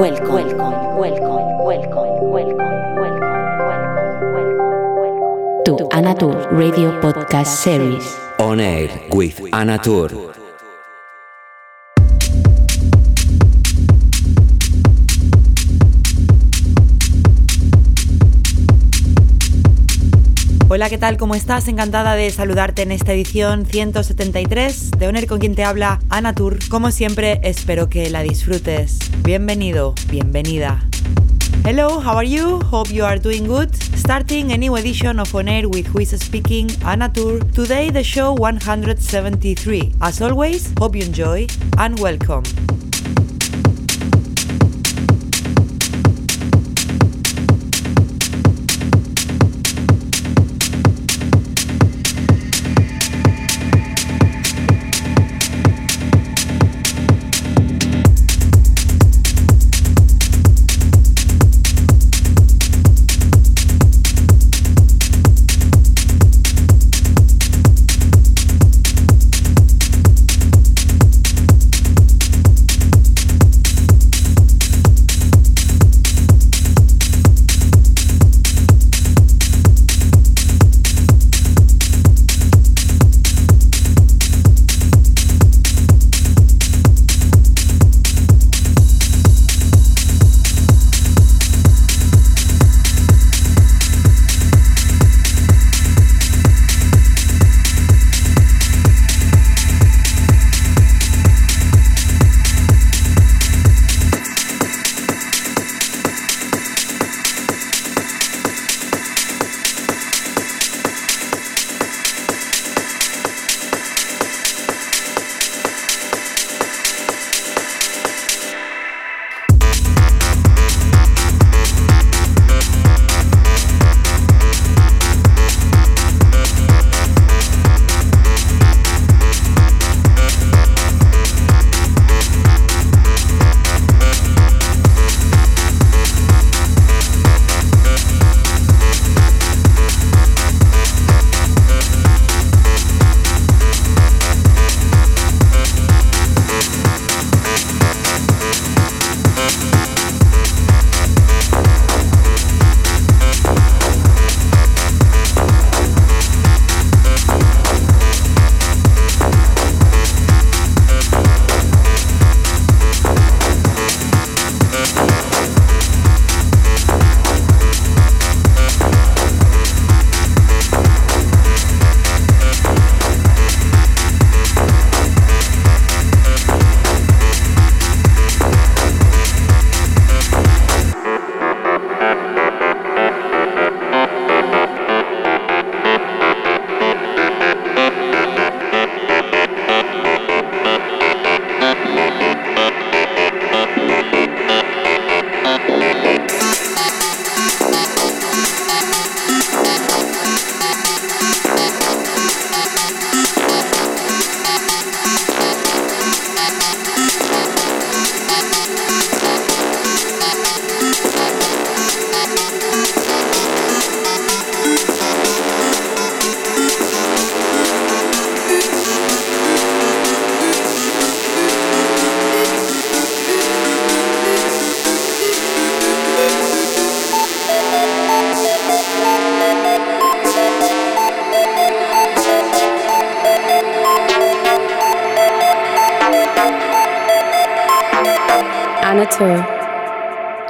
welcome, welcome, welcome, welcome, welcome, welcome, welcome, to Anatur Radio Podcast Series. On air with Anatur. Hola, ¿qué tal? ¿Cómo estás? Encantada de saludarte en esta edición 173 de Oner con quien te habla Ana Tour. Como siempre, espero que la disfrutes. Bienvenido, bienvenida. Hello, how are you? Hope you are doing good. Starting a new edition of On Air with Who is Speaking, Anna Tour. Today, the show 173. As always, hope you enjoy and welcome.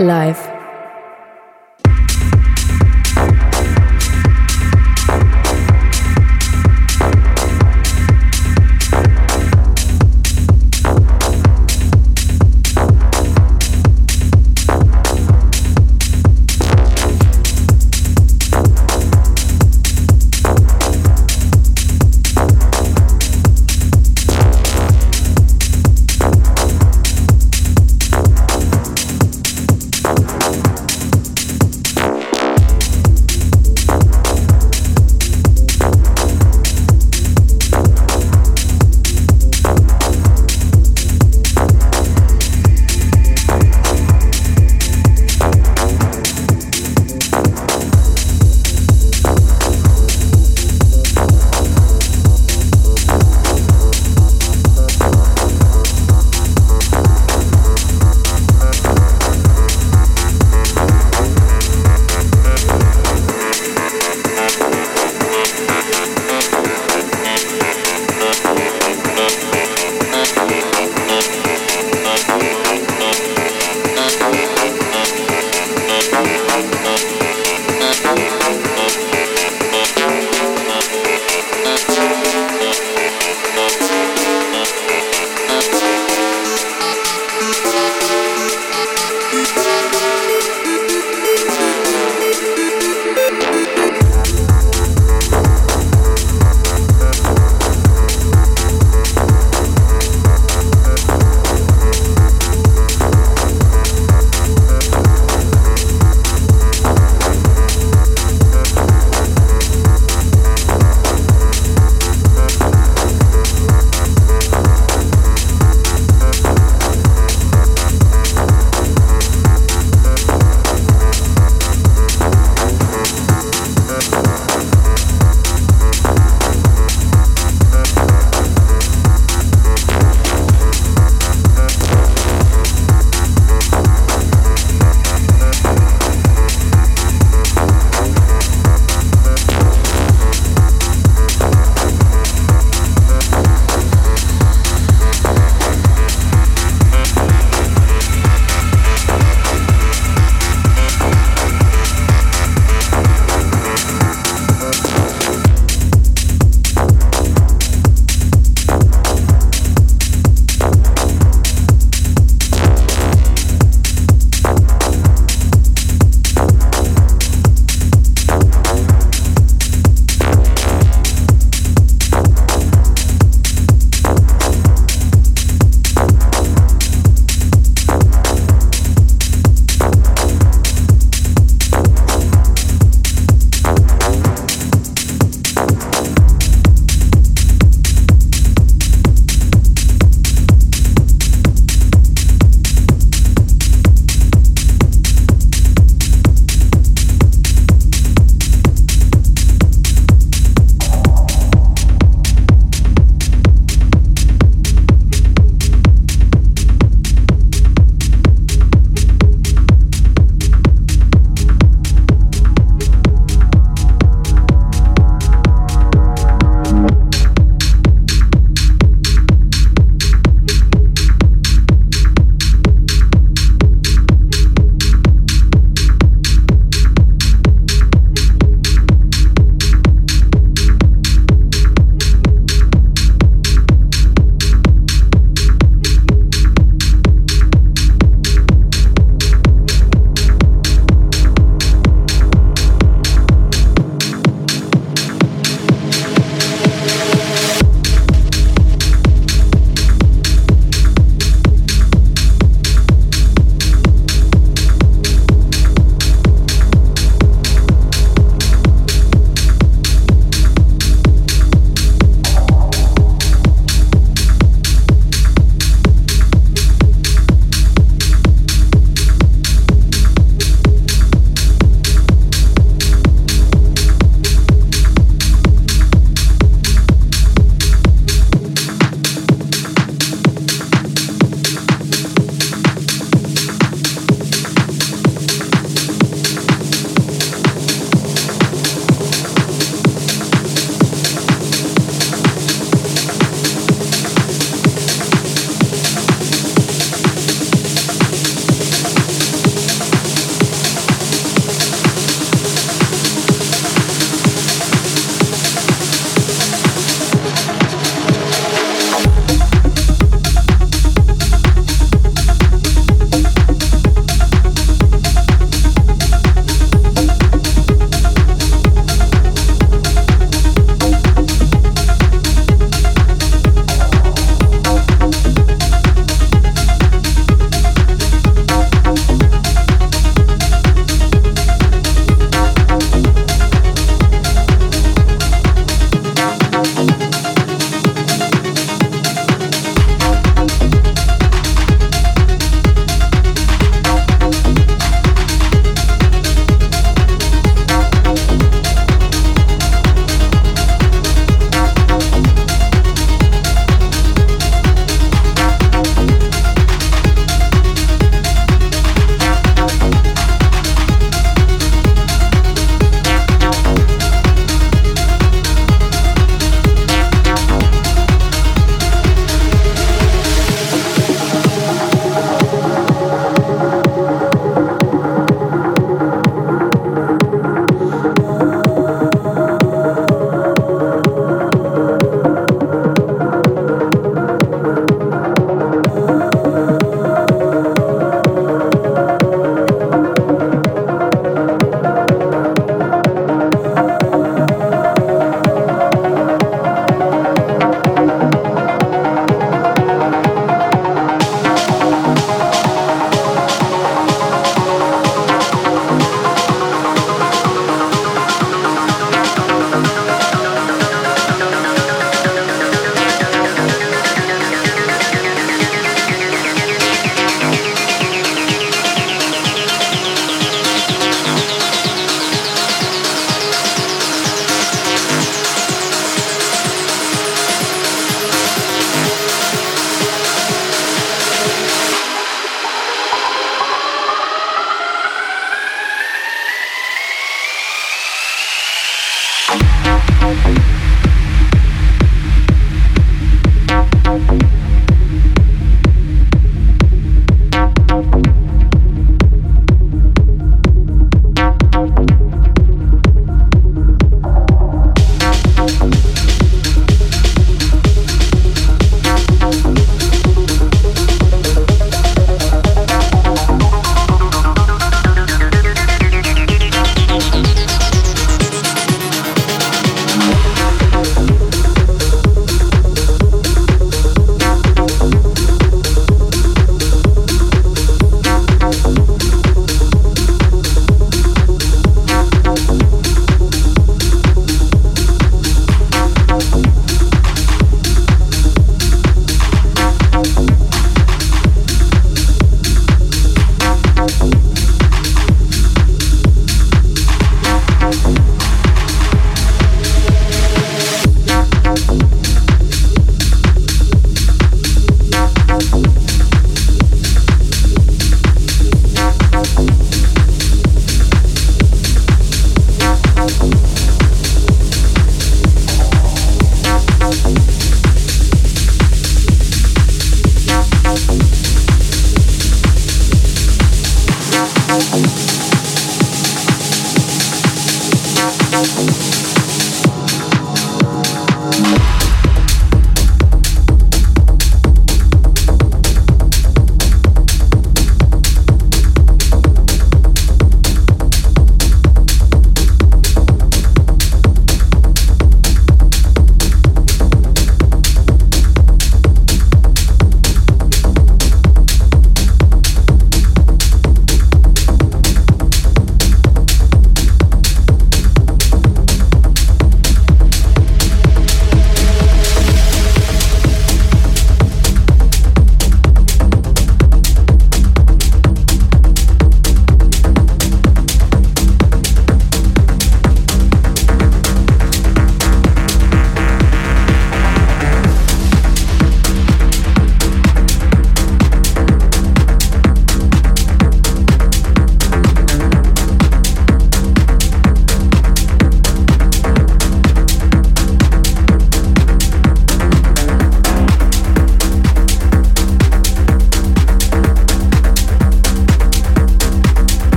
live.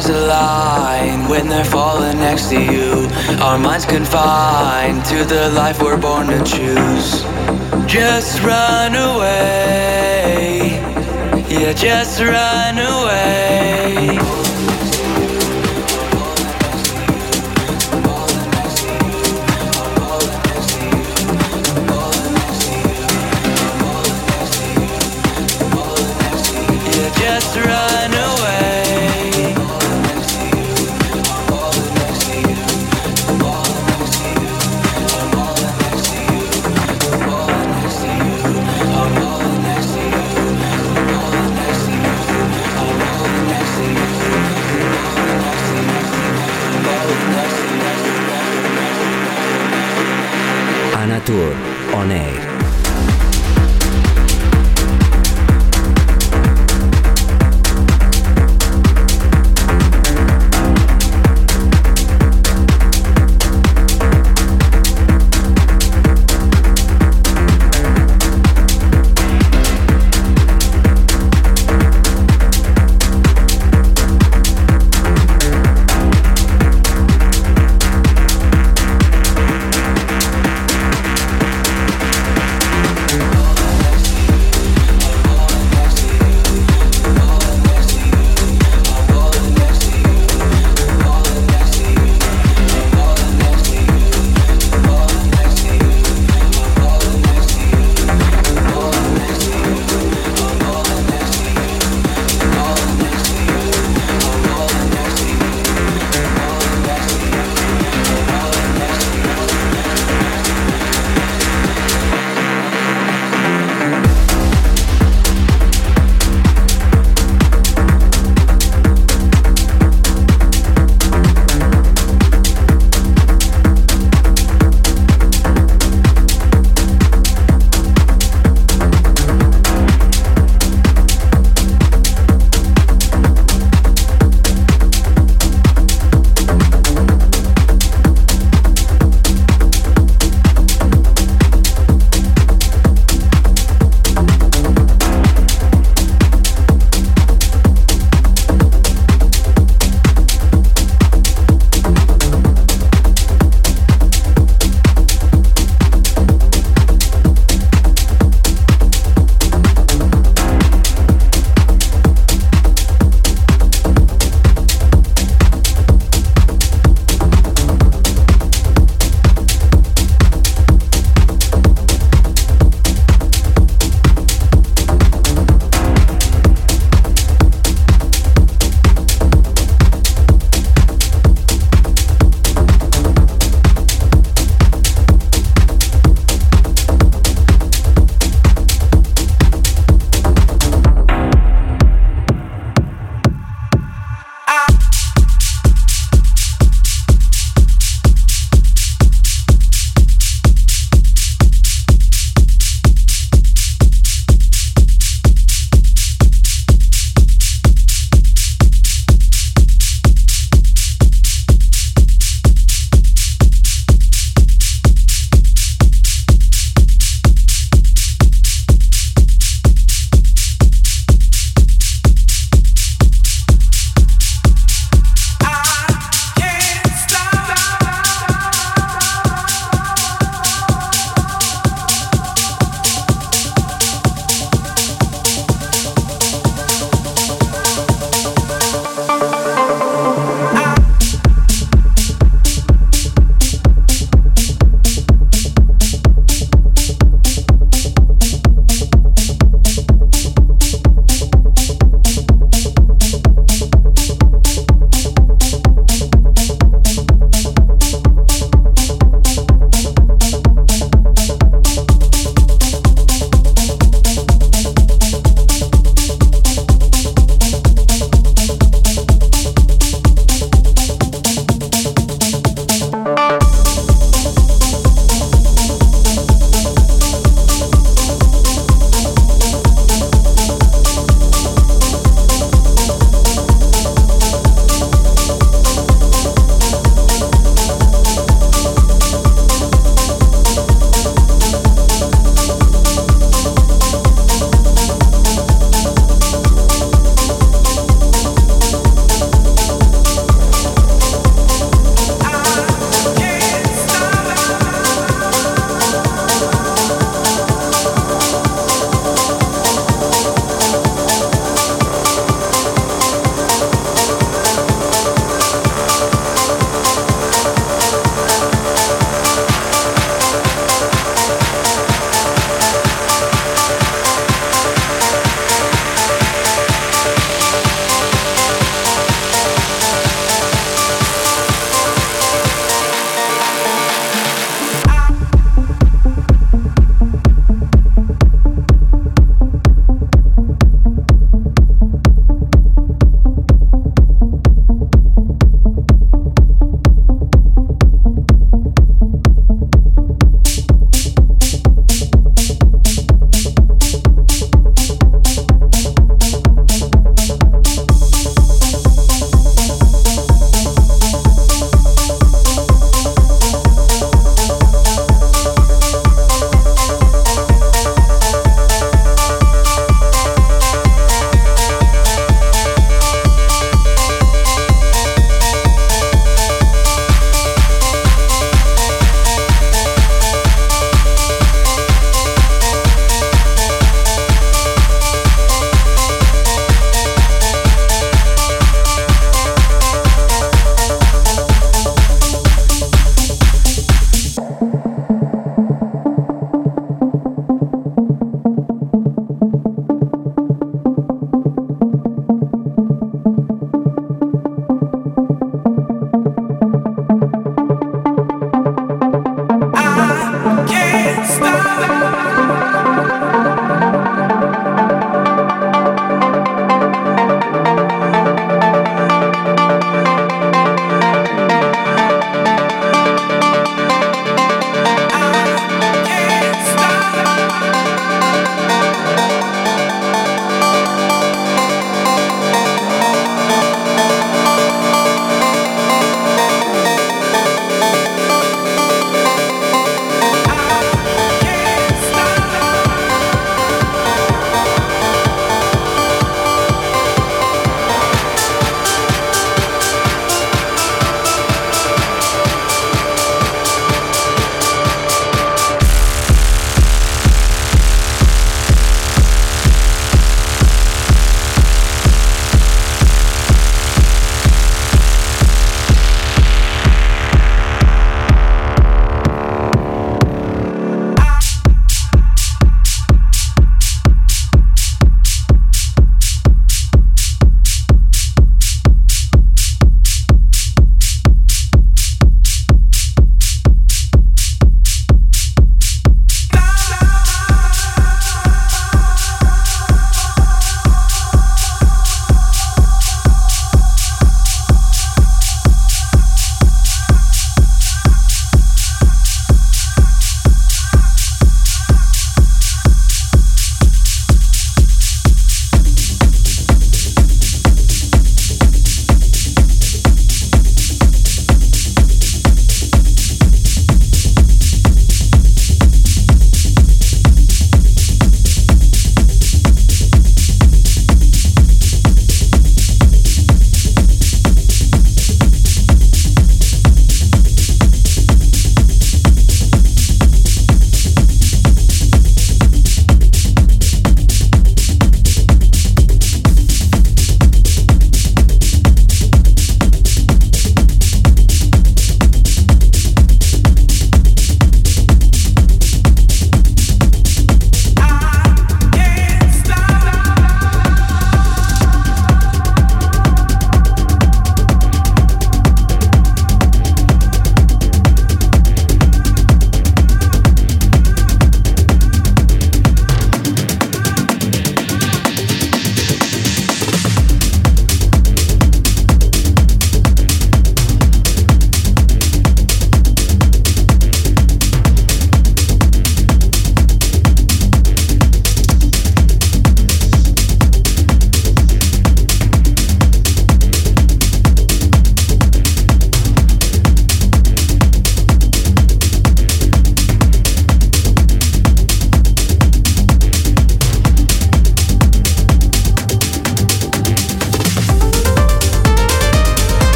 Stars align when they're falling next to you. Our minds confined to the life we're born to choose. Just run away. Yeah, just run away.